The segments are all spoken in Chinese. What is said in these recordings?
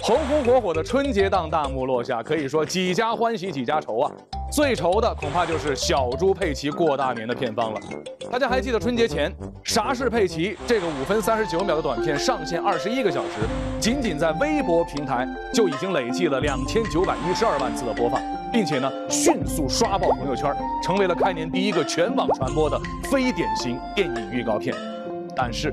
红红火火的春节档大幕落下，可以说几家欢喜几家愁啊。最愁的恐怕就是小猪佩奇过大年的片方了。大家还记得春节前《啥是佩奇》这个五分三十九秒的短片上线二十一个小时，仅仅在微博平台就已经累计了两千九百一十二万次的播放，并且呢迅速刷爆朋友圈，成为了开年第一个全网传播的非典型电影预告片。但是，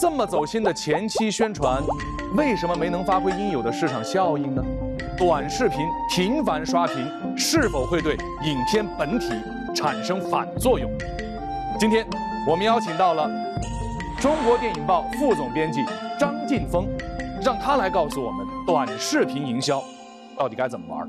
这么走心的前期宣传，为什么没能发挥应有的市场效应呢？短视频频繁刷屏是否会对影片本体产生反作用？今天我们邀请到了中国电影报副总编辑张晋峰，让他来告诉我们短视频营销到底该怎么玩。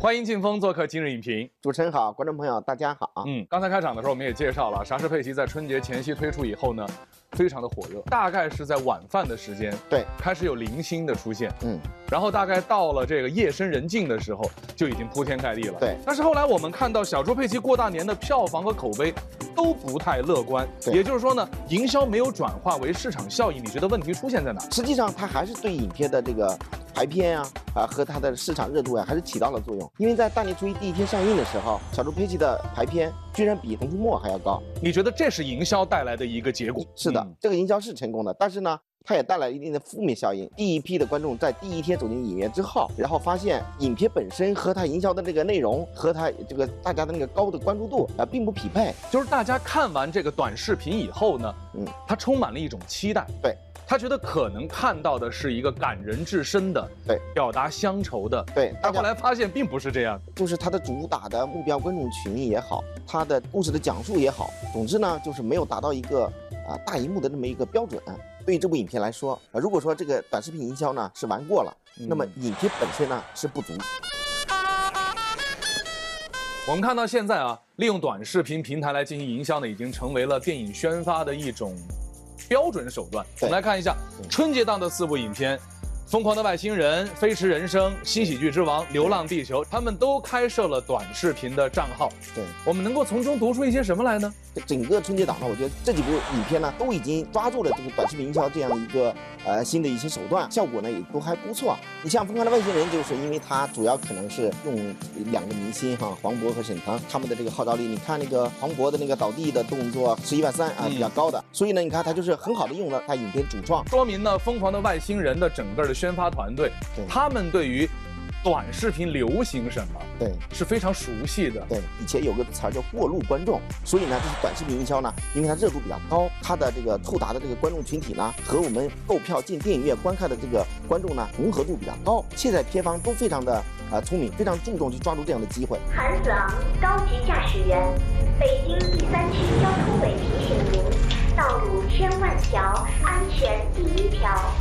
欢迎晋峰做客今日影评。主持人好，观众朋友大家好。嗯，刚才开场的时候我们也介绍了，《啥是佩奇》在春节前夕推出以后呢，非常的火热，大概是在晚饭的时间，对，开始有零星的出现，嗯，然后大概到了这个夜深人静的时候，就已经铺天盖地了，对。但是后来我们看到《小猪佩奇》过大年的票房和口碑都不太乐观，对也就是说呢，营销没有转化为市场效应，你觉得问题出现在哪？实际上它还是对影片的这个排片啊啊和它的市场热度啊还是起到了作用。因为在大年初一第一天上映的时候，小猪佩奇的排片居然比《熊出没》还要高。你觉得这是营销带来的一个结果？是的，嗯这个营销是成功的，但是呢。它也带来一定的负面效应。第一批的观众在第一天走进影院之后，然后发现影片本身和它营销的这个内容和它这个大家的那个高的关注度啊，并不匹配。就是大家看完这个短视频以后呢，嗯，他充满了一种期待，对他觉得可能看到的是一个感人至深的，对，表达乡愁的，对，大家但后来发现并不是这样。就是它的主打的目标观众群也好，它的故事的讲述也好，总之呢，就是没有达到一个啊、大荧幕的那么一个标准。对于这部影片来说，啊，如果说这个短视频营销呢是玩过了，那么影片本身呢是不足。我们看到现在啊，利用短视频平台来进行营销呢，已经成为了电影宣发的一种标准手段。我们来看一下春节档的四部影片。《疯狂的外星人》《飞驰人生》《新喜剧之王》《流浪地球》，他们都开设了短视频的账号。对，我们能够从中读出一些什么来呢？整个春节档呢，我觉得这几部影片呢，都已经抓住了这个短视频营销这样一个呃新的一些手段，效果呢也都还不错。你像《疯狂的外星人》，就是因为它主要可能是用两个明星哈，黄渤和沈腾他们的这个号召力。你看那个黄渤的那个倒地的动作，十一万三啊，比较高的，所以呢，你看他就是很好的用了他影片主创。说明呢，《疯狂的外星人》的整个的宣发团队，对他们对于短视频流行什么对是非常熟悉的。对，以前有个词儿叫过路观众，所以呢，就是短视频营销呢，因为它热度比较高，它的这个触达的这个观众群体呢，和我们购票进电影院观看的这个观众呢，融合度比较高。现在片方都非常的呃聪明，非常注重去抓住这样的机会。韩子昂，高级驾驶员，北京第三区交通委提醒您：道路千万条，安全第一条，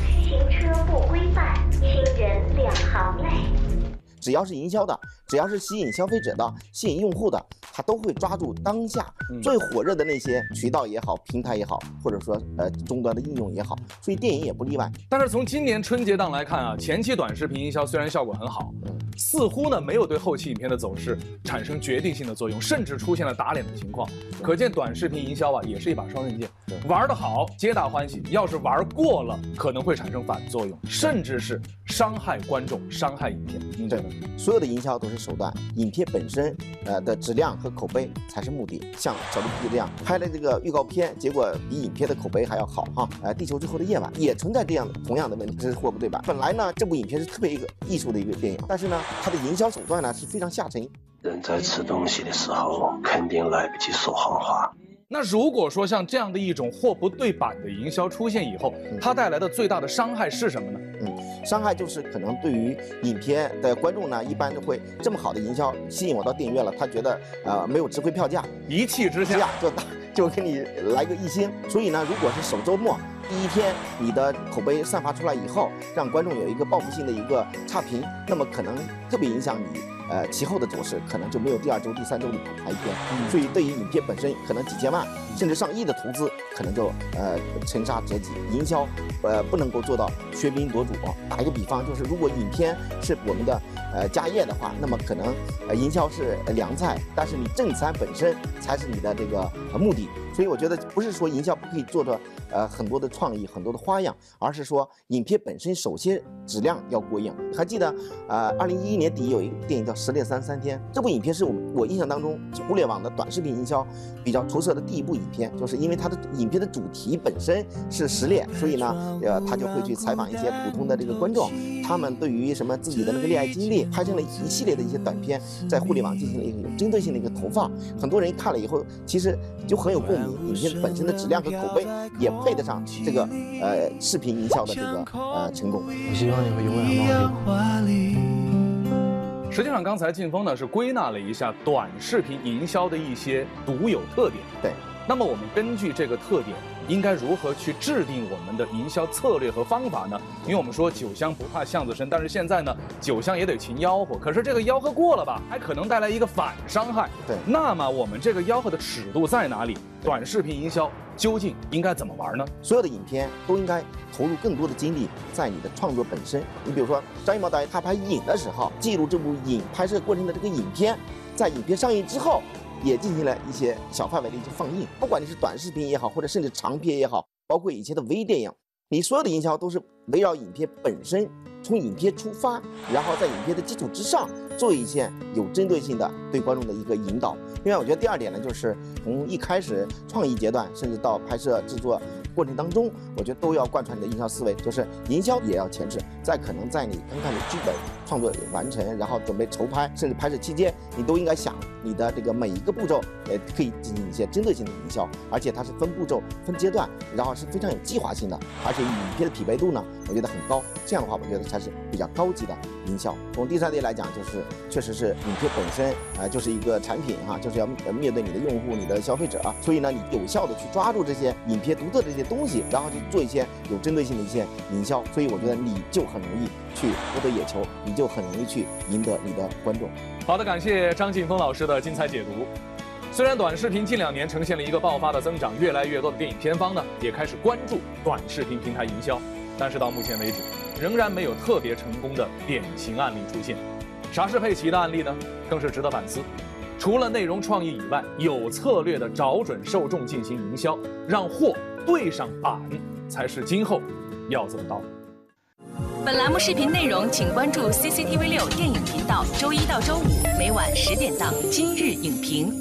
只要是营销的，只要是吸引消费者的、吸引用户的，他都会抓住当下嗯。最火热的那些渠道也好、平台也好，或者说呃终端的应用也好，所以电影也不例外。但是从今年春节档来看啊，前期短视频营销虽然效果很好，似乎呢没有对后期影片的走势产生决定性的作用，甚至出现了打脸的情况。可见短视频营销啊也是一把双刃剑，玩得好皆大欢喜，要是玩过了可能会产生反作用，甚至是伤害观众、伤害影片。您觉得？所有的营销都是手段，影片本身呃的质量和口碑才是目的。像小猪佩奇这样拍了这个预告片，结果比影片的口碑还要好哈。呃，地球最后的夜晚也存在这样的同样的问题，这是货不对版。本来呢，这部影片是特别一个艺术的一个电影，但是呢，它的营销手段呢是非常下沉。人在吃东西的时候，肯定来不及说谎话。那如果说像这样的一种货不对版的营销出现以后，它带来的最大的伤害是什么呢？嗯，伤害就是可能对于影片的观众呢，一般都会这么好的营销吸引我到电影院了，他觉得呃没有值回票价，一气之下就打就给你来个一星。所以呢，如果是首周末第一天你的口碑散发出来以后，让观众有一个报复性的一个差评，那么可能特别影响你呃，其后的走势可能就没有第二周、第三周里头拍片。所以对于影片本身，可能几千万甚至上亿的投资，可能就呃沉沙折戟。营销呃不能够做到喧宾夺主。打一个比方，就是如果影片是我们的呃家业的话，那么可能呃营销是凉菜，但是你正餐本身才是你的这个目的。所以我觉得不是说营销不可以做着呃很多的创意、很多的花样，而是说影片本身首先质量要过硬。还记得呃二零一一年底有一个电影叫《十猎三三天》，这部影片是我我印象当中互联网的短视频营销比较出色的第一部影片，就是因为它的影片的主题本身是失恋，所以呢呃他就会去采访一些普通的这个观众，他们对于什么自己的那个恋爱经历，拍成了一系列的一些短片，在互联网进行了一个有针对性的一个投放，很多人看了以后其实就很有共鸣。影片本身的质量和口碑也配得上这个呃视频营销的这个呃成功。我希望你会永远忘记。实际上，刚才晋峰呢是归纳了一下短视频营销的一些独有特点。对，那么我们根据这个特点。应该如何去制定我们的营销策略和方法呢？因为我们说酒香不怕巷子深，但是现在呢，酒香也得勤吆喝。可是这个吆喝过了吧，还可能带来一个反伤害。对，那么我们这个吆喝的尺度在哪里？短视频营销究竟应该怎么玩呢？所有的影片都应该投入更多的精力在你的创作本身。你比如说张艺谋导演他拍影的时候，记录这部影拍摄过程的这个影片，在影片上映之后。也进行了一些小范围的一些放映，不管你是短视频也好，或者甚至长片也好，包括以前的微电影，你所有的营销都是围绕影片本身，从影片出发，然后在影片的基础之上做一些有针对性的对观众的一个引导。另外，我觉得第二点呢，就是从一开始创意阶段，甚至到拍摄制作。过程当中，我觉得都要贯穿你的营销思维，就是营销也要前置。在可能在你刚开始剧本创作完成，然后准备筹拍，甚至拍摄期间，你都应该想你的这个每一个步骤，呃，可以进行一些针对性的营销，而且它是分步骤、分阶段，然后是非常有计划性的，而且影片的匹配度呢，我觉得很高。这样的话，我觉得才是比较高级的营销。从第三点来讲，就是确实是影片本身，呃，就是一个产品哈，就是要面对你的用户、你的消费者，所以呢，你有效的去抓住这些影片独特的这些。东西，然后去做一些有针对性的一些营销，所以我觉得你就很容易去获得眼球，你就很容易去赢得你的观众。好的，感谢张劲峰老师的精彩解读。虽然短视频近两年呈现了一个爆发的增长，越来越多的电影片方呢也开始关注短视频平台营销，但是到目前为止，仍然没有特别成功的典型案例出现。啥是佩奇的案例呢？更是值得反思。除了内容创意以外，有策略的找准受众进行营销，让货。对上板才是今后要走的道路。本栏目视频内容，请关注 CCTV 六电影频道，周一到周五每晚十点档《今日影评》。